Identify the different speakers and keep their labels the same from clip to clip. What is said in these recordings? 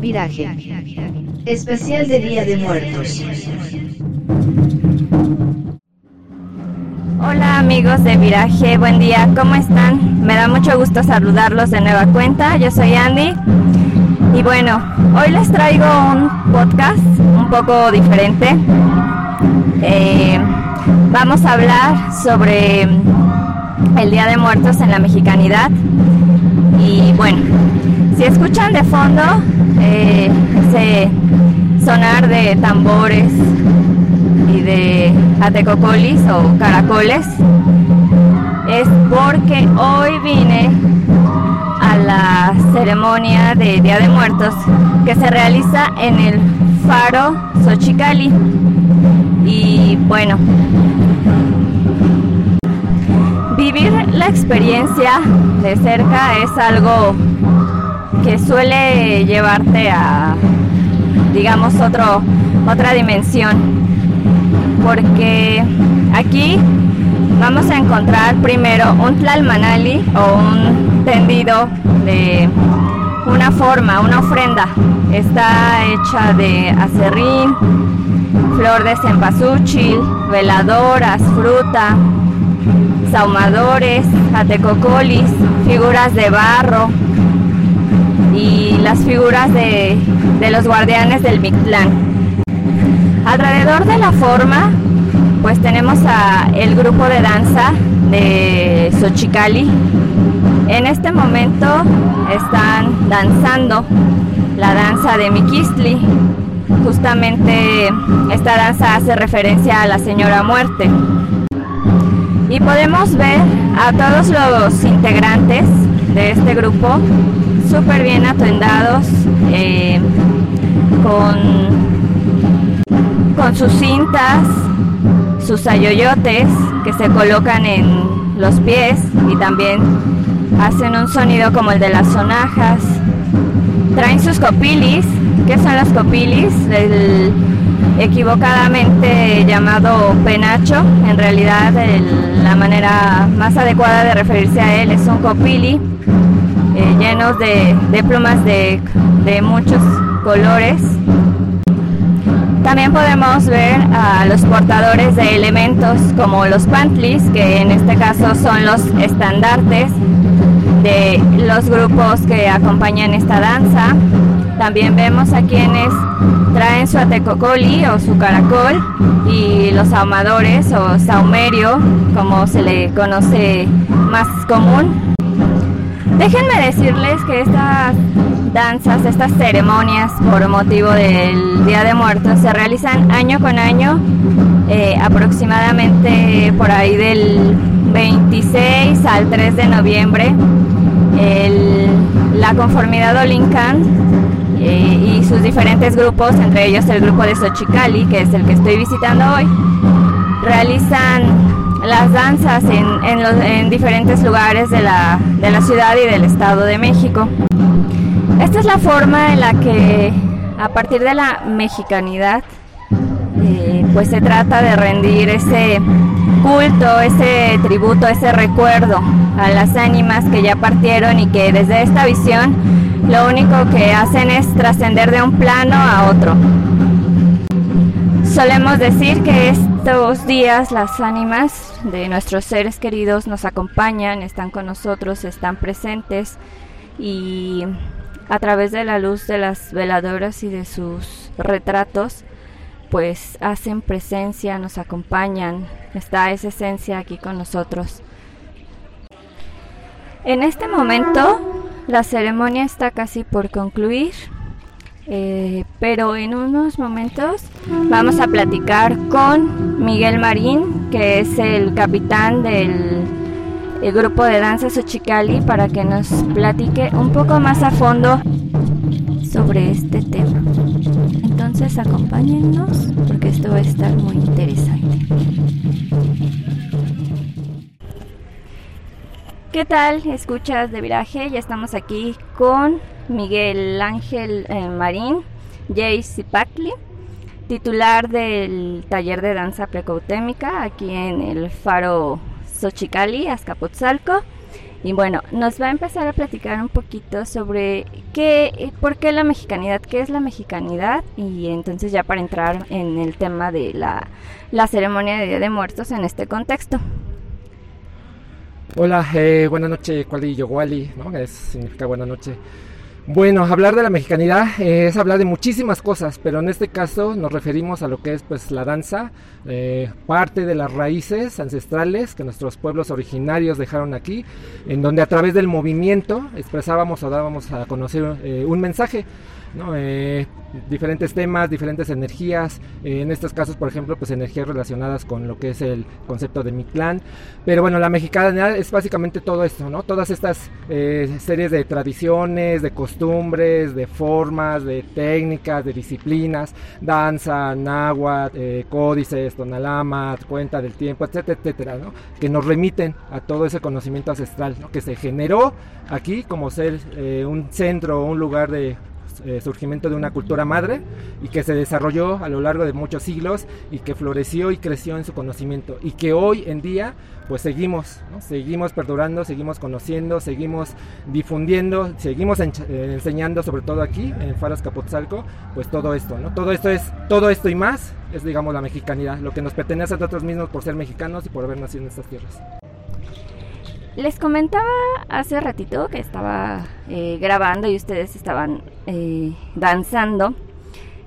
Speaker 1: Viraje. Especial de Día de Muertos.
Speaker 2: Hola amigos de Viraje, buen día, ¿cómo están? Me da mucho gusto saludarlos de nueva cuenta, yo soy Andy y bueno, hoy les traigo un podcast un poco diferente. Eh, vamos a hablar sobre el Día de Muertos en la mexicanidad y bueno, si escuchan de fondo eh, ese sonar de tambores y de atecocolis o caracoles es porque hoy vine a la ceremonia de Día de Muertos que se realiza en el faro Xochicali. Y bueno vivir la experiencia de cerca es algo que suele llevarte a digamos otro otra dimensión porque aquí vamos a encontrar primero un tlalmanali o un tendido de una forma, una ofrenda. Está hecha de acerrín, flor de cempasúchil, veladoras, fruta, saumadores, atecocolis, figuras de barro y las figuras de, los guardianes del Mictlán. Alrededor de la forma, pues tenemos a el grupo de danza de Xochicali. En este momento están danzando la danza de Miquistli. Justamente esta danza hace referencia a la señora muerte. Y podemos ver a todos los integrantes de este grupo súper bien atuendados, eh, con con sus cintas, sus ayoyotes que se colocan en los pies y también hacen un sonido como el de las sonajas. Traen sus copilis, ¿qué son los copilis? El equivocadamente llamado penacho, en realidad la manera más adecuada de referirse a él es un copili llenos de, plumas de, de muchos colores también podemos ver a los portadores de elementos como los pantlis, que en este caso son los estandartes de los grupos que acompañan esta danza. También vemos a quienes traen su atecocoli o su caracol y los ahumadores o saumerio, como se le conoce más común. Déjenme decirles que estas danzas, estas ceremonias por motivo del Día de Muertos se realizan año con año, eh, aproximadamente por ahí del 26 al 3 de noviembre. la conformidad Olincan eh, y sus diferentes grupos, entre ellos el grupo de Xochicali, que es el que estoy visitando hoy, realizan las danzas en, en diferentes lugares de la, de la ciudad y del Estado de México. Esta es la forma en la que a partir de la mexicanidad eh, pues se trata de rendir ese culto, ese tributo, ese recuerdo a las ánimas que ya partieron y que desde esta visión lo único que hacen es trascender de un plano a otro. Solemos decir que estos días las ánimas de nuestros seres queridos nos acompañan, están con nosotros, están presentes y a través de la luz de las veladoras y de sus retratos, pues hacen presencia, nos acompañan, está esa esencia aquí con nosotros. En este momento la ceremonia está casi por concluir, eh, pero en unos momentos vamos a platicar con Miguel Marín, que es el capitán del el grupo de danza Xochicali para que nos platique un poco más a fondo sobre este tema. Entonces acompáñennos porque esto va a estar muy interesante. ¿Qué tal? Escuchas de viraje. Ya estamos aquí con Miguel Ángel eh, Marín, Jay Zipacli, titular del taller de danza precautémica aquí en el Faro Xochicali, Azcapotzalco. Y bueno, nos va a empezar a platicar un poquito sobre qué, por qué la mexicanidad, qué es la mexicanidad y entonces ya para entrar en el tema de la, la ceremonia de Día de Muertos en este contexto.
Speaker 3: Hola, eh, buenas noches, Kuali Yowali, ¿no? Es, significa buena noche. Bueno, hablar de la mexicanidad eh, es hablar de muchísimas cosas, pero en este caso nos referimos a lo que es pues la danza, eh, parte de las raíces ancestrales que nuestros pueblos originarios dejaron aquí, en donde a través del movimiento expresábamos o dábamos a conocer eh, un mensaje. ¿No? Eh, diferentes temas, diferentes energías, eh, en estos casos, por ejemplo, pues energías relacionadas con lo que es el concepto de mi clan. Pero bueno, la mexicana es básicamente todo esto, ¿no? Todas estas eh, series de tradiciones, de costumbres, de formas, de técnicas, de disciplinas, danza, náhuatl, códices, tonalama, cuenta del tiempo, etcétera, etcétera, ¿no? Que nos remiten a todo ese conocimiento ancestral. Que se generó aquí como ser un centro, un lugar de eh, surgimiento de una cultura madre y que se desarrolló a lo largo de muchos siglos y que floreció y creció en su conocimiento y que hoy en día pues seguimos, seguimos perdurando, seguimos conociendo, seguimos difundiendo, seguimos eh, enseñando sobre todo aquí en Faras Capotzalco, pues todo esto, ¿no? Todo esto es, todo esto y más es digamos la mexicanidad, lo que nos pertenece a nosotros mismos por ser mexicanos y por haber nacido en estas tierras.
Speaker 2: Les comentaba hace ratito que estaba eh, grabando y ustedes estaban eh, danzando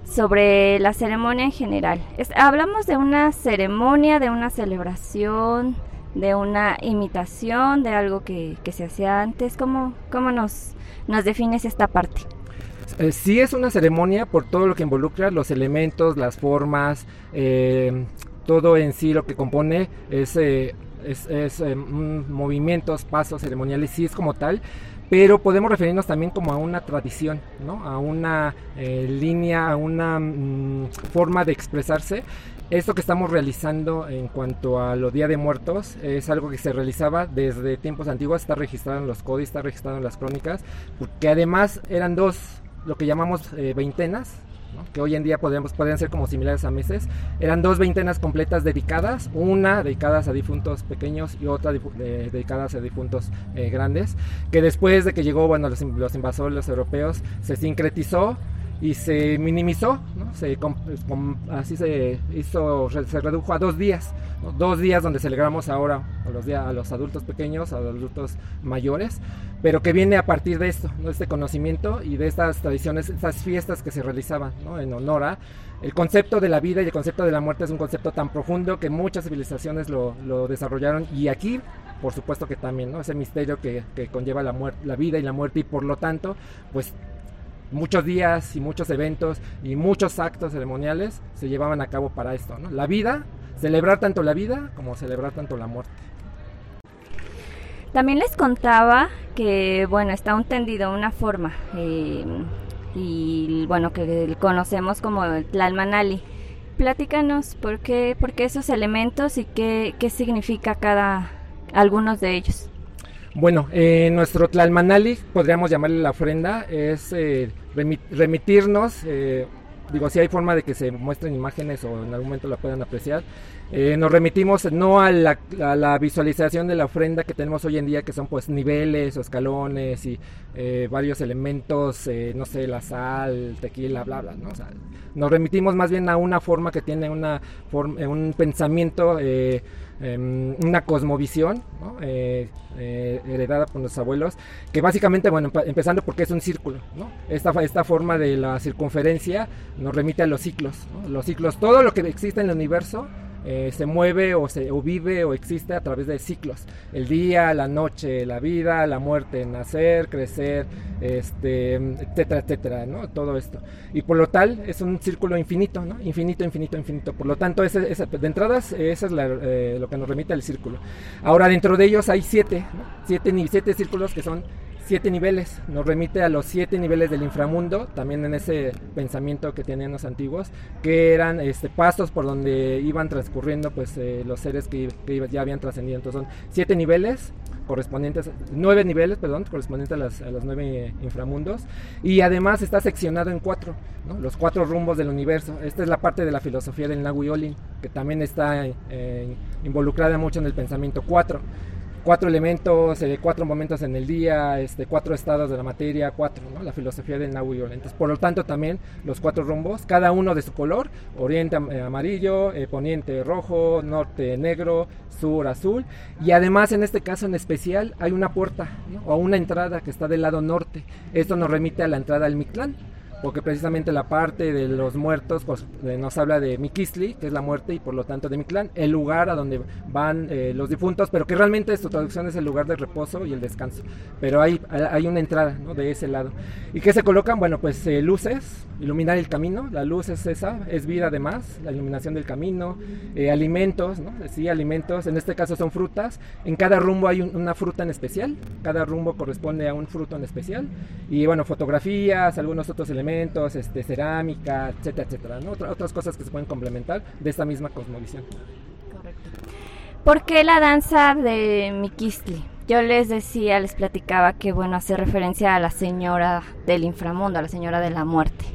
Speaker 2: sobre la ceremonia en general. hablamos de una ceremonia, de una celebración, de una imitación, de algo que, se hacía antes. ¿Cómo, cómo nos, nos defines esta parte?
Speaker 3: Eh, sí es una ceremonia por todo lo que involucra, los elementos, las formas, todo en sí lo que compone es es, eh, movimientos, pasos ceremoniales, sí es como tal, pero podemos referirnos también como a una tradición, ¿no? a una eh, línea, a una mm, forma de expresarse. Esto que estamos realizando en cuanto a los Día de Muertos es algo que se realizaba desde tiempos antiguos, está registrado en los códices, está registrado en las crónicas, porque además eran dos, lo que llamamos eh, veintenas, que hoy en día podríamos, podrían ser como similares a meses. Eran dos veintenas completas dedicadas, una dedicadas a difuntos pequeños y otra dedicadas a difuntos eh, grandes, que después de que llegó bueno, los, los invasores europeos se sincretizó y se minimizó, ¿no? se, así se hizo, se redujo a dos días, dos días donde celebramos ahora a los, a los adultos pequeños, a los adultos mayores, pero que viene a partir de esto, ¿no? este conocimiento y de estas tradiciones, estas fiestas que se realizaban ¿no? en honor a el concepto de la vida y el concepto de la muerte es un concepto tan profundo que muchas civilizaciones lo, lo desarrollaron y aquí por supuesto que también, ¿no? Ese misterio que, que conlleva la, muerte, la vida y la muerte y por lo tanto, pues muchos días y muchos eventos y muchos actos ceremoniales se llevaban a cabo para esto, ¿no? La vida, celebrar tanto la vida como celebrar tanto la muerte.
Speaker 2: También les contaba que, bueno, está un tendido, una forma, eh, y bueno, que conocemos como el Tlalmanali. Platícanos por qué, por qué esos elementos y qué, qué significa cada algunos de ellos.
Speaker 3: Bueno, eh, nuestro Tlalmanali, podríamos llamarle la ofrenda, es eh, remitirnos, eh, digo, si hay forma de que se muestren imágenes o en algún momento la puedan apreciar, eh, nos remitimos no a la, visualización de la ofrenda que tenemos hoy en día, que son pues niveles o escalones y varios elementos, no sé, la sal, tequila, bla, bla, ¿no? nos remitimos más bien a una forma que tiene una un pensamiento Em, una cosmovisión eh, eh, heredada por los abuelos, que básicamente, bueno, empezando porque es un círculo, esta, esta forma de la circunferencia nos remite a los ciclos, los ciclos, todo lo que existe en el universo eh, se mueve o, se, o vive o existe a través de ciclos. El día, la noche, la vida, la muerte, nacer, crecer, este, etcétera, etcétera, ¿no? Todo esto. Y por lo tal es un círculo infinito, ¿no? Infinito, infinito, infinito. Por lo tanto, ese, de entradas, eso es eh, lo que nos remite al círculo. Ahora, dentro de ellos hay siete, siete, siete círculos que son siete niveles, nos remite a los siete niveles del inframundo, también en ese pensamiento que tenían los antiguos, que eran este, pasos por donde iban transcurriendo pues eh, los seres que, ya habían trascendido. Entonces son siete niveles correspondientes, nueve niveles, perdón, correspondientes a, las, los nueve inframundos, y además está seccionado en cuatro, los cuatro rumbos del universo. Esta es la parte de la filosofía del Nahui que también está eh, involucrada mucho en el pensamiento cuatro cuatro elementos, eh, cuatro momentos en el día, este, cuatro estados de la materia, cuatro, ¿no? la filosofía del Nahui Entonces, por lo tanto, también los cuatro rumbos, cada uno de su color, oriente eh, amarillo, eh, poniente rojo, norte negro, sur azul, y además en este caso en especial hay una puerta o una entrada que está del lado norte. Esto nos remite a la entrada al Mictlán porque precisamente la parte de los muertos pues, eh, nos habla de Mikisli, que es la muerte, y por lo tanto de Mictlán, el lugar a donde van eh, los difuntos, pero que realmente su traducción es el lugar de reposo y el descanso. Pero hay, hay una entrada de ese lado. ¿Y qué se colocan? Bueno, pues eh, luces, iluminar el camino, la luz es esa, es vida además, la iluminación del camino, alimentos, ¿no? Sí, alimentos, en este caso son frutas, en cada rumbo hay una fruta en especial, cada rumbo corresponde a un fruto en especial, y bueno, fotografías, algunos otros elementos este, cerámica, etcétera, etcétera, otras cosas que se pueden complementar de esta misma cosmovisión.
Speaker 2: Correcto. ¿Por qué la danza de Mikistli? Yo les decía, les platicaba que, bueno, hace referencia a la señora del inframundo, a la señora de la muerte.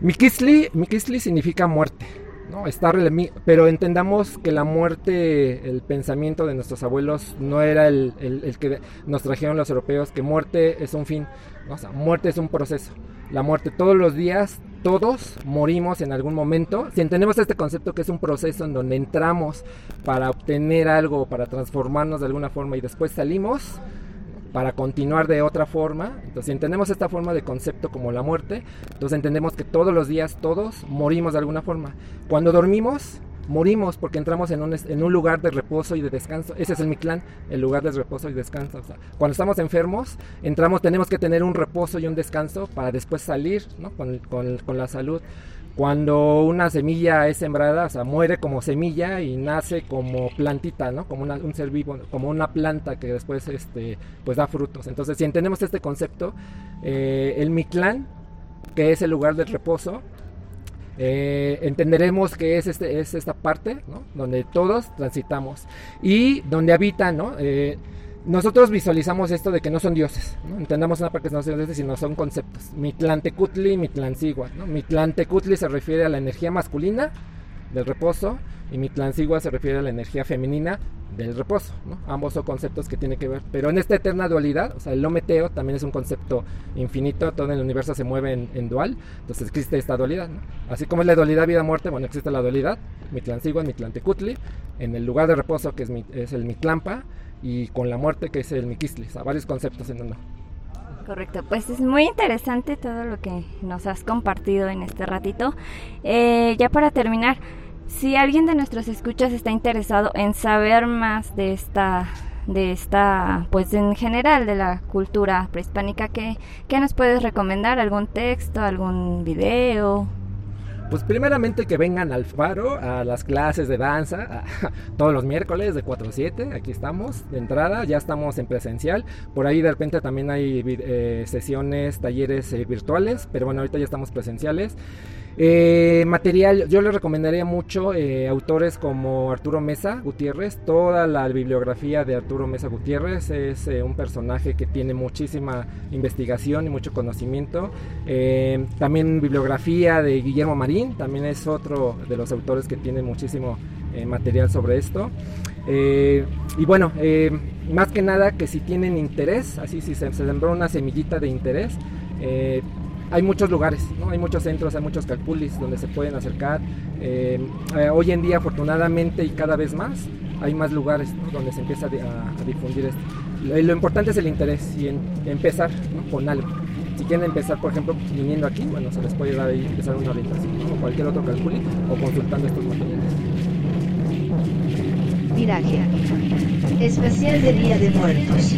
Speaker 3: Mikistli, Mikistli significa muerte. ¿no? pero entendamos que la muerte, el pensamiento de nuestros abuelos no era el, el, que nos trajeron los europeos, que muerte es un fin, o sea, muerte es un proceso. La muerte todos los días, todos morimos en algún momento. Si entendemos este concepto que es un proceso en donde entramos para obtener algo, para transformarnos de alguna forma y después salimos, para continuar de otra forma. Entonces, si entendemos esta forma de concepto como la muerte, entonces entendemos que todos los días todos morimos de alguna forma. Cuando dormimos, morimos porque entramos en un, en un lugar de reposo y de descanso. Ese es el Mictlán, el lugar de reposo y descanso. cuando estamos enfermos, entramos, tenemos que tener un reposo y un descanso para después salir con, con, con la salud. Cuando una semilla es sembrada, o sea, muere como semilla y nace como plantita, ¿no? Como un ser vivo, como una planta que después este, pues da frutos. Entonces, si entendemos este concepto, eh, el Mictlán, que es el lugar del reposo, eh, entenderemos que es, este, es esta parte, ¿no? Donde todos transitamos y donde habitan, ¿no? Eh, nosotros visualizamos esto de que no son dioses, ¿no? entendamos una parte que no son dioses, sino son conceptos. Mitlantecutli Mitlancigua. ¿no? Mitlantecutli se refiere a la energía masculina del reposo y Mitlancigua se refiere a la energía femenina del reposo. Ambos son conceptos que tienen que ver. Pero en esta eterna dualidad, o sea, el lometeo también es un concepto infinito, todo el universo se mueve en, dual, entonces existe esta dualidad. Así como es la dualidad vida-muerte, bueno, existe la dualidad, Mitlancigua, Mitlantecutli, en el lugar de reposo que es, es el Mitlampa y con la muerte que es el Miquislis, a varios conceptos en uno.
Speaker 2: Correcto, pues es muy interesante todo lo que nos has compartido en este ratito. Eh, ya para terminar, si alguien de nuestros escuchas está interesado en saber más de esta, de esta, pues en general de la cultura prehispánica, ¿qué, qué nos puedes recomendar? ¿Algún texto, algún video?
Speaker 3: Pues primeramente que vengan al faro a las clases de danza todos los miércoles de 4 a 7, aquí estamos de entrada, ya estamos en presencial, por ahí de repente también hay eh, sesiones, talleres eh, virtuales, pero bueno, ahorita ya estamos presenciales. Eh, material, yo les recomendaría mucho eh, autores como Arturo Mesa Gutiérrez. Toda la bibliografía de Arturo Mesa Gutiérrez es eh, un personaje que tiene muchísima investigación y mucho conocimiento. también bibliografía de Guillermo Marín, también es otro de los autores que tiene muchísimo material sobre esto. y bueno, más que nada que si tienen interés, así si se, se sembró una semillita de interés, hay muchos lugares, ¿no? hay muchos centros, hay muchos calculis donde se pueden acercar. Eh, eh, hoy en día, afortunadamente y cada vez más, hay más lugares donde se empieza a, difundir esto. Lo, importante es el interés y empezar con algo. Si quieren empezar, por ejemplo, viniendo aquí, bueno, se les puede dar ahí empezar una orientación, o cualquier otro calculi, o consultando estos materiales.
Speaker 1: Viraje. Especial de Día de Muertos.